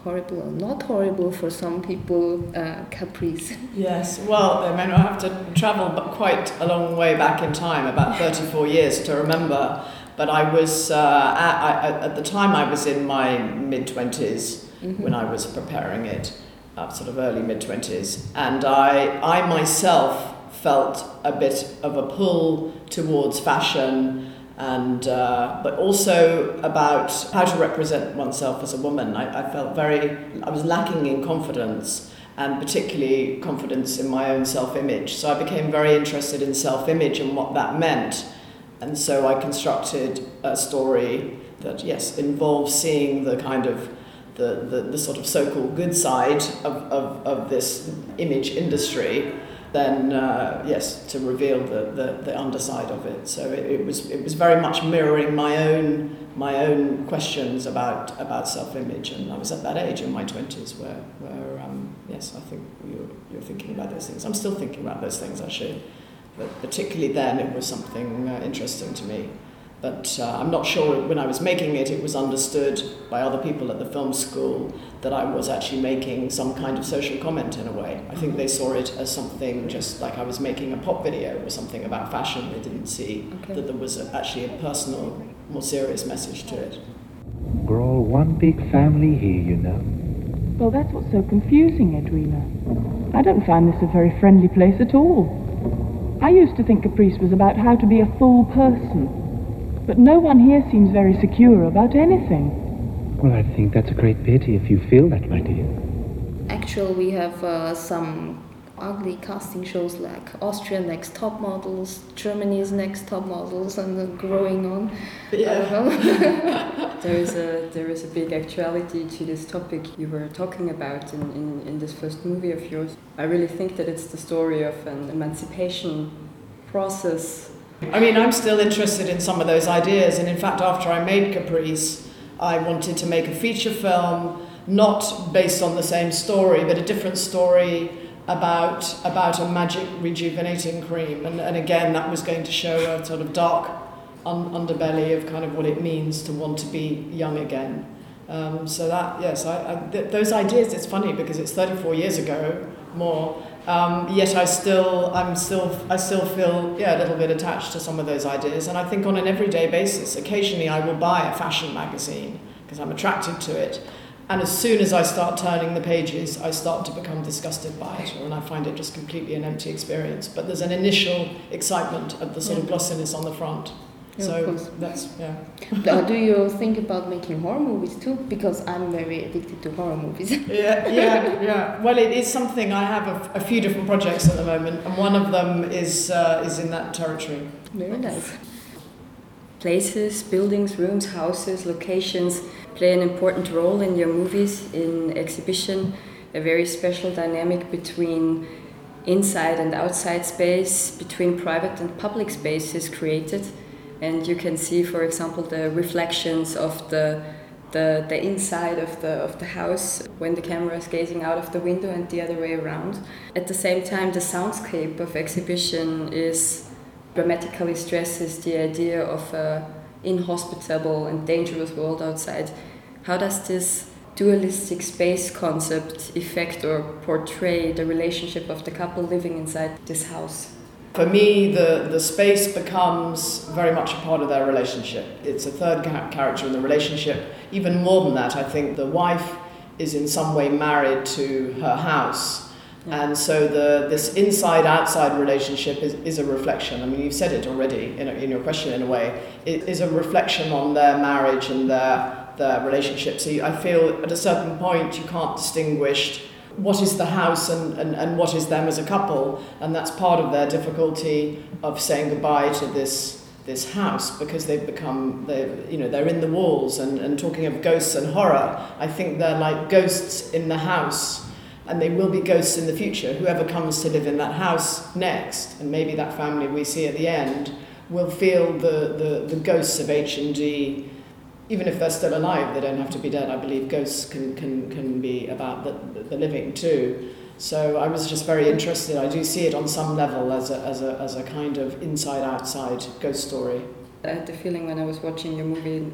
horrible or not horrible for some people uh, caprice? [laughs] Yes, well, I mean, I have to travel quite a long way back in time, about 34 years to remember. But I was, uh, at, I, at the time, I was in my mid 20s Mhm. when I was preparing it, uh, sort of early mid 20s. And I, I myself felt a bit of a pull towards fashion and uh, but also about how to represent oneself as a woman. I, I felt very I was lacking in confidence and particularly confidence in my own self-image. So I became very interested in self-image and what that meant. And so I constructed a story that yes involves seeing the kind of the, the, the sort of so-called good side of, of, of this image industry then uh, yes, to reveal the, the, the underside of it. So it, it was it was very much mirroring my own my own questions about about self-image, and I was at that age in my twenties where where um, yes, I think you're, you're thinking about those things. I'm still thinking about those things actually, but particularly then it was something uh, interesting to me. But uh, I'm not sure when I was making it, it was understood by other people at the film school that I was actually making some kind of social comment in a way. I think they saw it as something just like I was making a pop video or something about fashion. They didn't see Okay. that there was a, actually a personal, more serious message to it. We're all one big family here, you know. Well, that's what's so confusing, Edwina. I don't find this a very friendly place at all. I used to think Caprice was about how to be a full person, but no one here seems very secure about anything. Well, I think that's a great pity if you feel that, my dear. Actually, we have uh, some ugly casting shows like Austria Next Top Models, Germany's Next Top Models, and uh, growing on. I [laughs] there is a there is a big actuality to this topic you were talking about in, in, in this first movie of yours. I really think that it's the story of an emancipation process. I mean, I'm still interested in some of those ideas, and in fact, after I made Caprice, I wanted to make a feature film not based on the same story, but a different story about about a magic rejuvenating cream, and, and again, that was going to show a sort of dark un- underbelly of kind of what it means to want to be young again. Um, so that yes, I, I, th- those ideas. It's funny because it's 34 years ago more. Um, yet I still, I'm still, I still feel yeah a little bit attached to some of those ideas, and I think on an everyday basis, occasionally I will buy a fashion magazine because I'm attracted to it, and as soon as I start turning the pages, I start to become disgusted by it, and I find it just completely an empty experience. But there's an initial excitement at the sort of glossiness on the front. Yeah, so that's yeah. Do you think about making horror movies too? Because I'm very addicted to horror movies. [laughs] yeah, yeah, yeah. Well, it is something I have a, a few different projects at the moment, and one of them is uh, is in that territory. Very nice. Places, buildings, rooms, houses, locations. play an important role in your movies, in exhibition, a very special dynamic between inside and outside space, between private and public space is created. And you can see, for example, the reflections of the the, the inside of the of the house when the camera is gazing out of the window and the other way around. At the same time, the soundscape of exhibition is dramatically stresses the idea of a inhospitable and dangerous world outside. How does this dualistic space concept affect or portray the relationship of the couple living inside this house? For me, the, the space becomes very much a part of their relationship. It's a third ca- character in the relationship. Even more than that, I think the wife is in some way married to her house. And so the, this inside outside relationship is, is a reflection. I mean, you've said it already in, a, in your question, in a way. It is a reflection on their marriage and their, their relationship. So you, I feel at a certain point you can't distinguish what is the house and, and, and what is them as a couple. And that's part of their difficulty of saying goodbye to this this house because they've become they you know they're in the walls. And, and talking of ghosts and horror i think they're like ghosts in the house. And they will be ghosts in the future. Whoever comes to live in that house next and maybe that family we see at the end will feel the, the, the ghosts of h&d even if they're still alive they don't have to be dead i believe ghosts can, can, can be about the, the living too so I was just very interested. I do see it on some level as a, as a, as a kind of inside outside ghost story. I had the feeling when I was watching your movie,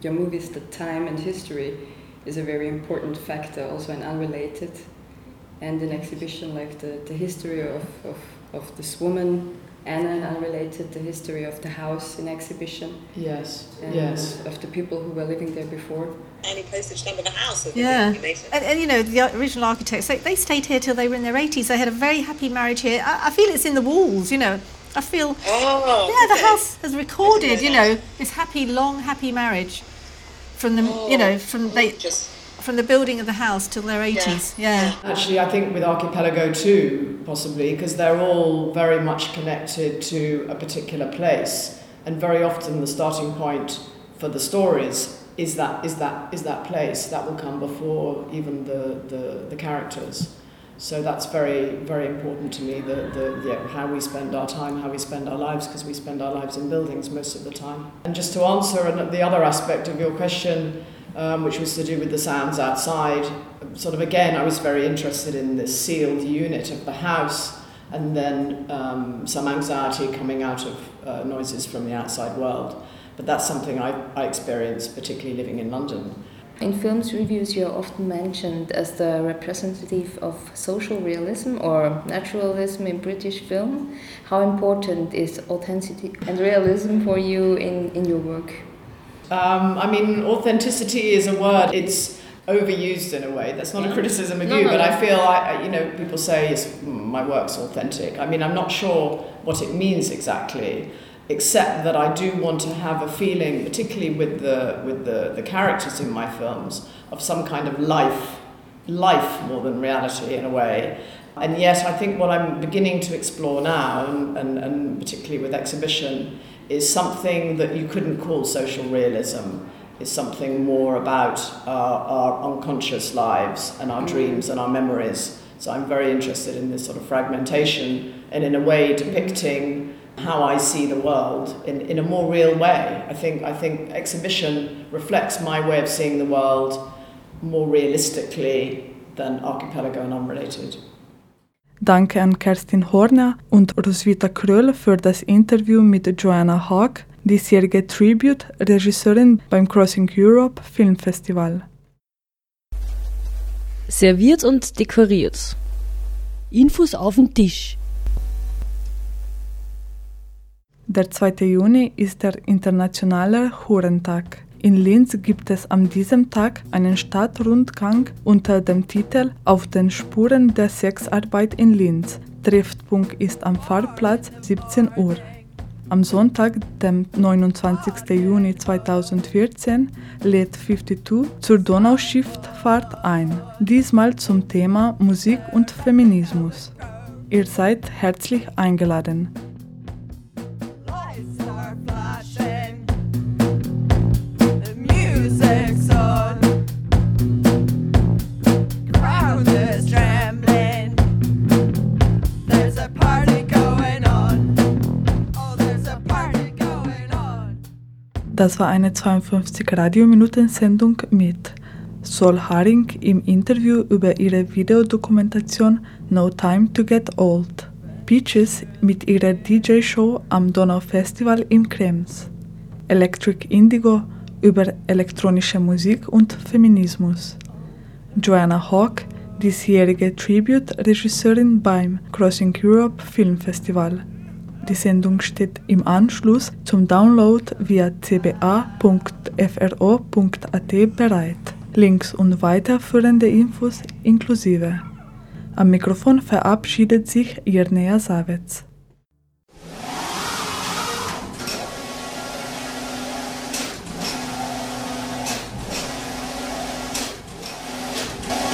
your movies, that time and history is a very important factor, also an unrelated, and an exhibition like the, the history of, of, of this woman, Anna, and unrelated, the history of the house in exhibition. Yes, and yes. Of the people who were living there before. Any postage stamp in the house. of Yeah, incubation. and, and you know the original architects they, they stayed here till they were in their 80s. They had a very happy marriage here. I, I feel it's in the walls. You know, I feel Oh, yeah the house has recorded you know this happy long happy marriage from the you know from they from the building of the house till their 80s. Yeah. Actually, I think with Archipelago too, possibly, because they're all very much connected to a particular place, and very often the starting point for the stories is that is that is that place that will come before even the the, the characters. So that's very very important to me. The the yeah, how we spend our time, how we spend our lives, because we spend our lives in buildings most of the time. And just to answer the other aspect of your question um, which was to do with the sounds outside. Sort of again, I was very interested in this sealed unit of the house, and then um, some anxiety coming out of uh, noises from the outside world. But that's something I, I experienced, particularly living in London. In films reviews, you're often mentioned as the representative of social realism or naturalism in British film. How important is authenticity and realism for you in, in your work? Um, I mean, authenticity is a word. It's overused in a way. That's not a criticism of No, you, no, but no. I feel I, I- you know, people say yes, mm, my work's authentic. I mean, I'm not sure what it means exactly, except that I do want to have a feeling, particularly with the with the, the characters in my films, of some kind of life, life more than reality in a way. And yet, I think what I'm beginning to explore now, and, and, and particularly with exhibition, is something that you couldn't call social realism. Is something more about our, our unconscious lives and our mm. dreams and our memories. So I'm very interested in this sort of fragmentation and, in a way, mm. depicting how I see the world in, in a more real way. I think I think exhibition reflects my way of seeing the world more realistically than archipelago and unrelated. Danke an Kerstin Horner und Roswitha Kröll für das Interview mit Joanna Hawk, diesjährige Tribute-Regisseurin beim Crossing Europe Filmfestival. Serviert und dekoriert. Infos auf den Tisch. Der 2. Juni ist der internationale Hurentag. In Linz gibt es an diesem Tag einen Stadtrundgang unter dem Titel Auf den Spuren der Sexarbeit in Linz. Treffpunkt ist am Fahrplatz 17 Uhr. Am Sonntag, dem 29. Juni 2014, lädt 52 zur Donauschifffahrt ein. Diesmal zum Thema Musik und Feminismus. Ihr seid herzlich eingeladen. Das war eine 52 Radiominuten-Sendung mit Sol Haring im Interview über ihre Videodokumentation No Time to Get Old. Peaches mit ihrer DJ-Show am Donau Festival in Krems. Electric Indigo über elektronische Musik und Feminismus. Joanna Hawk, diesjährige Tribute-Regisseurin beim Crossing Europe Film Festival. Die Sendung steht im Anschluss zum Download via cba.fro.at bereit. Links und weiterführende Infos inklusive. Am Mikrofon verabschiedet sich Irnea Savets.